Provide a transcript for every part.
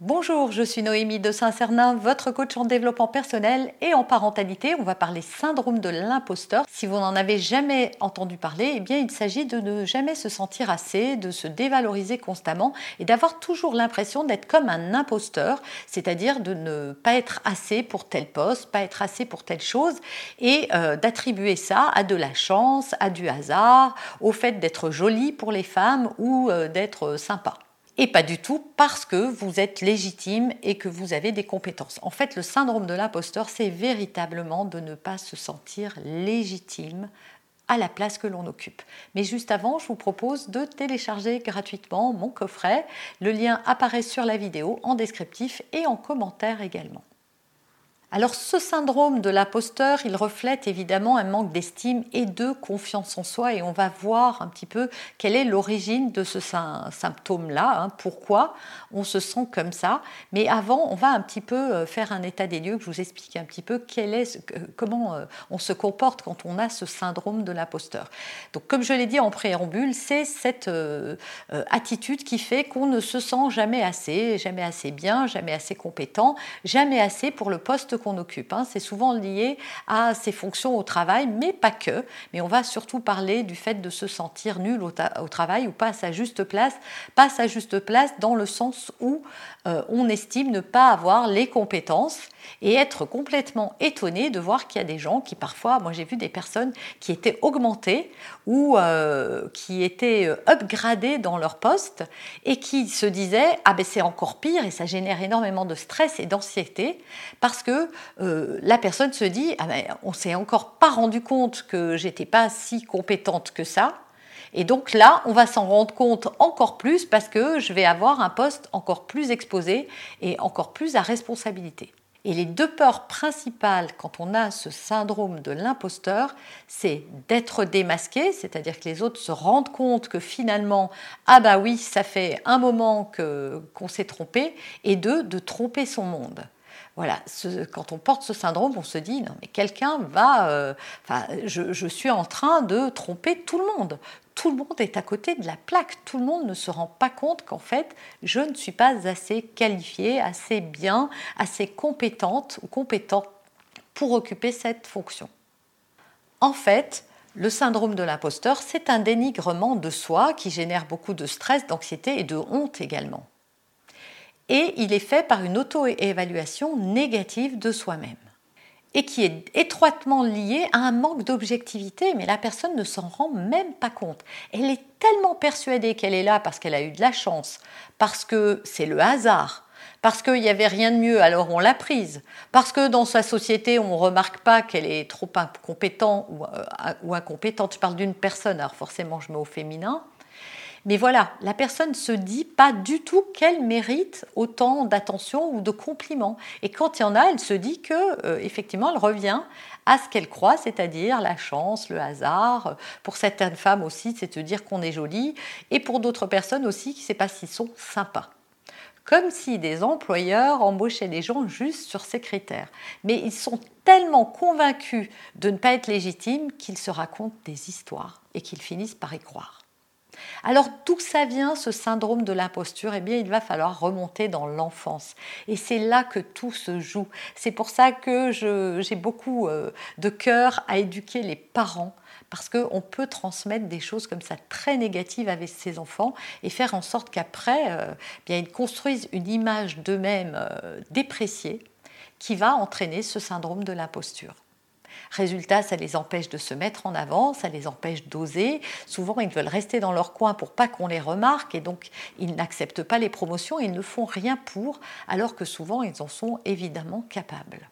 Bonjour, je suis Noémie de Saint-Cernin, votre coach en développement personnel et en parentalité. On va parler syndrome de l'imposteur. Si vous n'en avez jamais entendu parler, eh bien il s'agit de ne jamais se sentir assez, de se dévaloriser constamment et d'avoir toujours l'impression d'être comme un imposteur, c'est-à-dire de ne pas être assez pour tel poste, pas être assez pour telle chose et euh, d'attribuer ça à de la chance, à du hasard, au fait d'être jolie pour les femmes ou euh, d'être sympa et pas du tout parce que vous êtes légitime et que vous avez des compétences. En fait, le syndrome de l'imposteur, c'est véritablement de ne pas se sentir légitime à la place que l'on occupe. Mais juste avant, je vous propose de télécharger gratuitement mon coffret. Le lien apparaît sur la vidéo en descriptif et en commentaire également. Alors ce syndrome de l'imposteur, il reflète évidemment un manque d'estime et de confiance en soi et on va voir un petit peu quelle est l'origine de ce symptôme-là, hein, pourquoi on se sent comme ça. Mais avant, on va un petit peu euh, faire un état des lieux, que je vous explique un petit peu est, comment euh, on se comporte quand on a ce syndrome de l'imposteur. Donc comme je l'ai dit en préambule, c'est cette euh, attitude qui fait qu'on ne se sent jamais assez, jamais assez bien, jamais assez compétent, jamais assez pour le poste qu'on occupe. Hein. C'est souvent lié à ses fonctions au travail, mais pas que. Mais on va surtout parler du fait de se sentir nul au, travail ou pas à sa juste place. Pas à sa juste place dans le sens où euh, on estime ne pas avoir les compétences et être complètement étonné de voir qu'il y a des gens qui parfois, moi j'ai vu des personnes qui étaient augmentées ou euh, qui étaient euh, upgradées dans leur poste et qui se disaient ah ben c'est encore pire et ça génère énormément de stress et d'anxiété parce que euh, la personne se dit ah ben on s'est encore pas rendu compte que j'étais pas si compétente que ça et donc là, on va s'en rendre compte encore plus parce que je vais avoir un poste encore plus exposé et encore plus à responsabilité. Et les deux peurs principales quand on a ce syndrome de l'imposteur, c'est d'être démasqué, c'est-à-dire que les autres se rendent compte que finalement, ah bah oui, ça fait un moment que, qu'on s'est trompé, et deux, de tromper son monde. Voilà, quand on porte ce syndrome, on se dit non mais quelqu'un va, euh, je, je, suis en train de tromper tout le monde tout le monde est à côté de la plaque. Tout le monde ne se rend pas compte qu'en fait, je ne suis pas assez qualifiée, assez bien, assez compétente ou compétent pour occuper cette fonction. En fait, le syndrome de l'imposteur, c'est un dénigrement de soi qui génère beaucoup de stress, d'anxiété et de honte également. Et il est fait par une auto-évaluation négative de soi-même et qui est étroitement lié à un manque d'objectivité, mais la personne ne s'en rend même pas compte. Elle est tellement persuadée qu'elle est là parce qu'elle a eu de la chance, parce que c'est le hasard, parce qu'il n'y avait rien de mieux, alors on l'a prise, parce que dans sa société, on ne remarque pas qu'elle est trop incompétente ou, euh, ou incompétente. Je parle d'une personne, alors forcément je mets au féminin. Mais voilà, la personne se dit pas du tout qu'elle mérite autant d'attention ou de compliments. Et quand il y en a, elle se dit que euh, effectivement, elle revient à ce qu'elle croit, c'est-à-dire la chance, le hasard. Pour certaines femmes aussi, c'est de dire qu'on est jolie, et pour d'autres personnes aussi, qui ne sait pas s'ils sont sympas comme si des employeurs embauchaient des gens juste sur ces critères. Mais ils sont tellement convaincus de ne pas être légitimes qu'ils se racontent des histoires et qu'ils finissent par y croire. Alors d'où ça vient ce syndrome de l'imposture? Eh bien, il va falloir remonter dans l'enfance. Et c'est là que tout se joue. C'est pour ça que j'ai beaucoup euh, de cœur à éduquer les parents parce qu'on peut transmettre des choses comme ça très négatives avec ses enfants et faire en sorte qu'après, euh, bien, ils construisent une image d'eux-mêmes euh, dépréciée qui va entraîner ce syndrome de l'imposture. Résultat, ça les empêche de se mettre en avant, ça les empêche d'oser. Souvent, ils veulent rester dans leur coin pour pas qu'on les remarque et donc ils n'acceptent pas les promotions, ils ne font rien pour, alors que souvent ils en sont évidemment capables.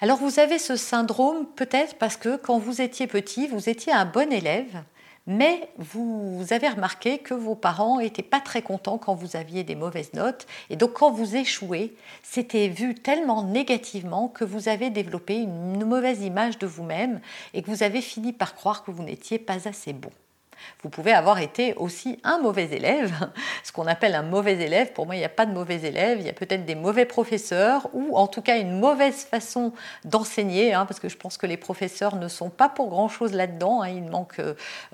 Alors vous avez ce syndrome peut-être parce que quand vous étiez petit, vous étiez un bon élève, mais vous avez remarqué que vos parents n'étaient pas très contents quand vous aviez des mauvaises notes, et donc quand vous échouez, c'était vu tellement négativement que vous avez développé une mauvaise image de vous-même et que vous avez fini par croire que vous n'étiez pas assez bon. Vous pouvez avoir été aussi un mauvais élève, ce qu'on appelle un mauvais élève. Pour moi, il n'y a pas de mauvais élève, il y a peut-être des mauvais professeurs ou en tout cas une mauvaise façon d'enseigner, hein, parce que je pense que les professeurs ne sont pas pour grand-chose là-dedans. Hein. il manque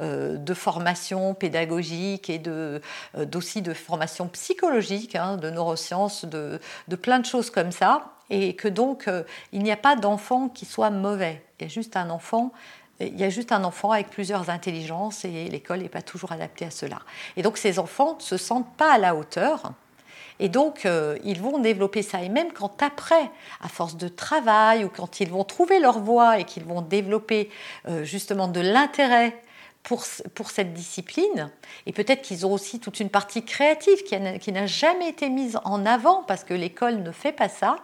euh, de formation pédagogique et de, euh, aussi de formation psychologique, hein, de neurosciences, de, plein de choses comme ça. Et que donc, euh, il n'y a pas d'enfant qui soit mauvais. Il y a juste un enfant il y a juste un enfant avec plusieurs intelligences et l'école n'est pas toujours adaptée à cela. Et donc ces enfants ne se sentent pas à la hauteur. Et donc, euh, ils vont développer ça. Et même quand après, à force de travail, ou quand ils vont trouver leur voie et qu'ils vont développer euh, justement de l'intérêt pour, cette discipline, et peut-être qu'ils ont aussi toute une partie créative qui n'a jamais été mise en avant parce que l'école ne fait pas ça,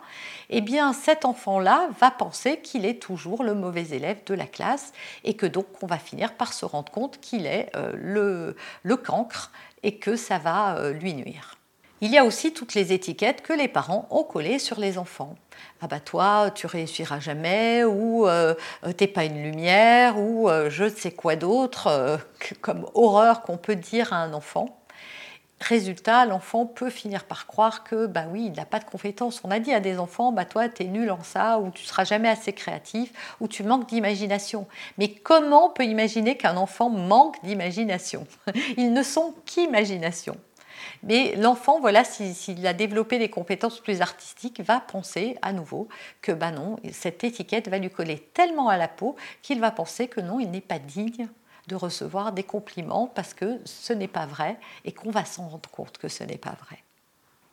eh bien cet enfant-là va penser qu'il est toujours le mauvais élève de la classe et que donc on va finir par se rendre compte qu'il est euh, le, le, cancre et que ça va euh, lui nuire. Il y a aussi toutes les étiquettes que les parents ont collées sur les enfants. Ah bah toi, tu réussiras jamais, ou euh, t'es pas une lumière, ou je ne sais quoi d'autre, comme horreur qu'on peut dire à un enfant. Résultat, l'enfant peut finir par croire que, bah oui, il n'a pas de compétences. On a dit à des enfants, bah toi, tu es nul en ça, ou tu seras jamais assez créatif, ou tu manques d'imagination. Mais comment on peut imaginer qu'un enfant manque d'imagination? Ils ne sont qu'imagination. Mais l'enfant, voilà, s'il a développé des compétences plus artistiques, va penser à nouveau que, non, cette étiquette va lui coller tellement à la peau qu'il va penser que non, il n'est pas digne de recevoir des compliments parce que ce n'est pas vrai et qu'on va s'en rendre compte que ce n'est pas vrai.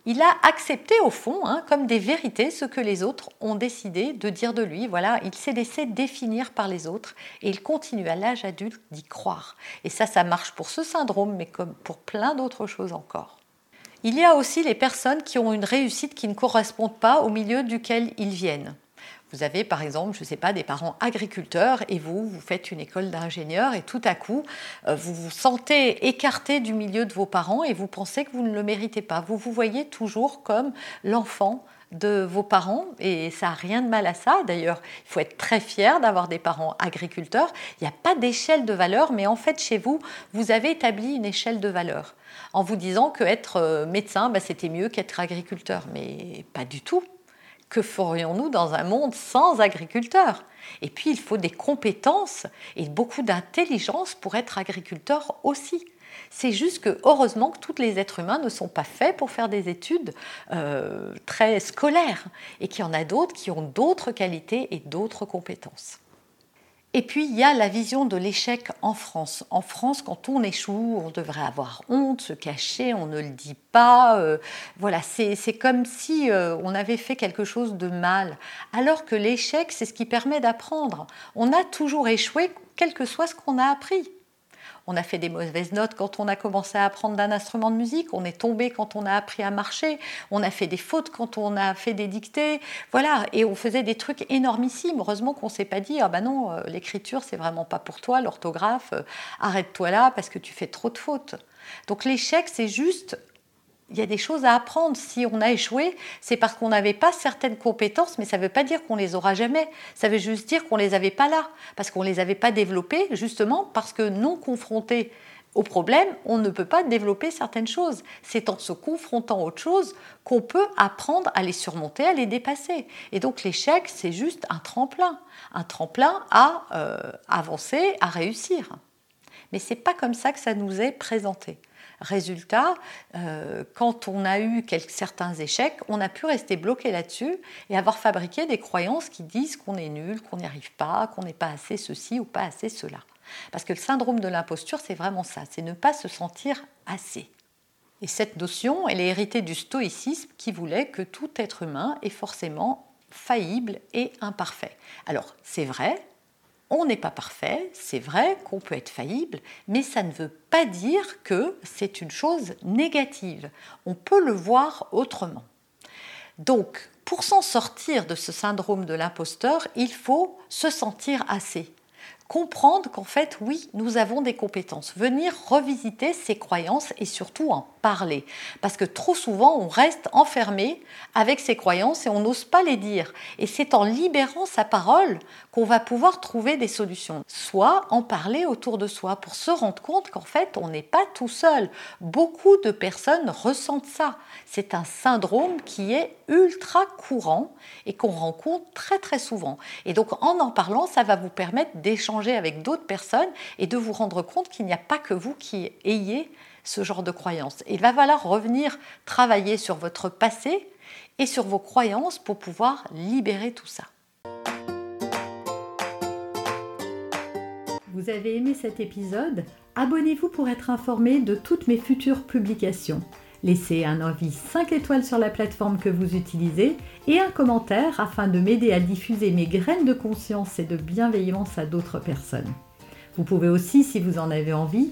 Il a accepté au fond hein, comme des vérités ce que les autres ont décidé de dire de lui. Voilà, il s'est laissé définir par les autres et il continue à l'âge adulte d'y croire. Et ça, ça marche pour ce syndrome, mais comme pour plein d'autres choses encore. Il y a aussi les personnes qui ont une réussite qui ne correspond pas au milieu duquel ils viennent. Vous avez par exemple, je ne sais pas, des parents agriculteurs et vous, vous faites une école d'ingénieur et tout à coup, euh, vous vous sentez écarté du milieu de vos parents et vous pensez que vous ne le méritez pas. Vous vous voyez toujours comme l'enfant de vos parents et ça n'a rien de mal à ça. D'ailleurs, il faut être très fier d'avoir des parents agriculteurs. Il n'y a pas d'échelle de valeur, mais en fait, chez vous, vous avez établi une échelle de valeur en vous disant que être euh, médecin, bah, c'était mieux qu'être agriculteur. Mais pas du tout que ferions-nous dans un monde sans agriculteurs? Et puis, il faut des compétences et beaucoup d'intelligence pour être agriculteur aussi. C'est juste que, heureusement, que tous les êtres humains ne sont pas faits pour faire des études euh, très scolaires et qu'il y en a d'autres qui ont d'autres qualités et d'autres compétences. Et puis, il y a la vision de l'échec en France. En France, quand on échoue, on devrait avoir honte, se cacher, on ne le dit pas. Euh, voilà, c'est comme si euh, on avait fait quelque chose de mal. Alors que l'échec, c'est ce qui permet d'apprendre. On a toujours échoué, quel que soit ce qu'on a appris. On a fait des mauvaises notes quand on a commencé à apprendre d'un instrument de musique, on est tombé quand on a appris à marcher, on a fait des fautes quand on a fait des dictées, voilà, et on faisait des trucs énormissimes. Heureusement qu'on ne s'est pas dit, ah ben non, euh, l'écriture c'est vraiment pas pour toi, l'orthographe, euh, arrête-toi là parce que tu fais trop de fautes. Donc l'échec, c'est juste il y a des choses à apprendre. Si on a échoué, c'est parce qu'on n'avait pas certaines compétences, mais ça ne veut pas dire qu'on les aura jamais. Ça veut juste dire qu'on ne les avait pas là, parce qu'on ne les avait pas développées, justement parce que non confrontés au problème, on ne peut pas développer certaines choses. C'est en se confrontant à autre chose qu'on peut apprendre à les surmonter, à les dépasser. Et donc l'échec, c'est juste un tremplin, un tremplin à euh, avancer, à réussir. Mais c'est pas comme ça que ça nous est présenté. Résultat, euh, quand on a eu quelques, certains échecs, on a pu rester bloqué là-dessus et avoir fabriqué des croyances qui disent qu'on est nul, qu'on n'y arrive pas, qu'on n'est pas assez ceci ou pas assez cela. Parce que le syndrome de l'imposture, c'est vraiment ça, c'est ne pas se sentir assez. Et cette notion, elle est héritée du stoïcisme qui voulait que tout être humain est forcément faillible et imparfait. Alors, c'est vrai, on n'est pas parfait, c'est vrai qu'on peut être faillible, mais ça ne veut pas dire que c'est une chose négative. On peut le voir autrement. Donc, pour s'en sortir de ce syndrome de l'imposteur, il faut se sentir assez comprendre qu'en fait, oui, nous avons des compétences. Venir revisiter ses croyances et surtout en parler. Parce que trop souvent, on reste enfermé avec ses croyances et on n'ose pas les dire. Et c'est en libérant sa parole qu'on va pouvoir trouver des solutions. Soit en parler autour de soi pour se rendre compte qu'en fait, on n'est pas tout seul. Beaucoup de personnes ressentent ça. C'est un syndrome qui est ultra courant et qu'on rencontre très très souvent. Et donc en en parlant, ça va vous permettre d'échanger avec d'autres personnes et de vous rendre compte qu'il n'y a pas que vous qui ayez ce genre de croyances. Il va falloir revenir travailler sur votre passé et sur vos croyances pour pouvoir libérer tout ça. Vous avez aimé cet épisode? Abonnez-vous pour être informé de toutes mes futures publications. Laissez un avis 5 étoiles sur la plateforme que vous utilisez et un commentaire afin de m'aider à diffuser mes graines de conscience et de bienveillance à d'autres personnes. Vous pouvez aussi, si vous en avez envie,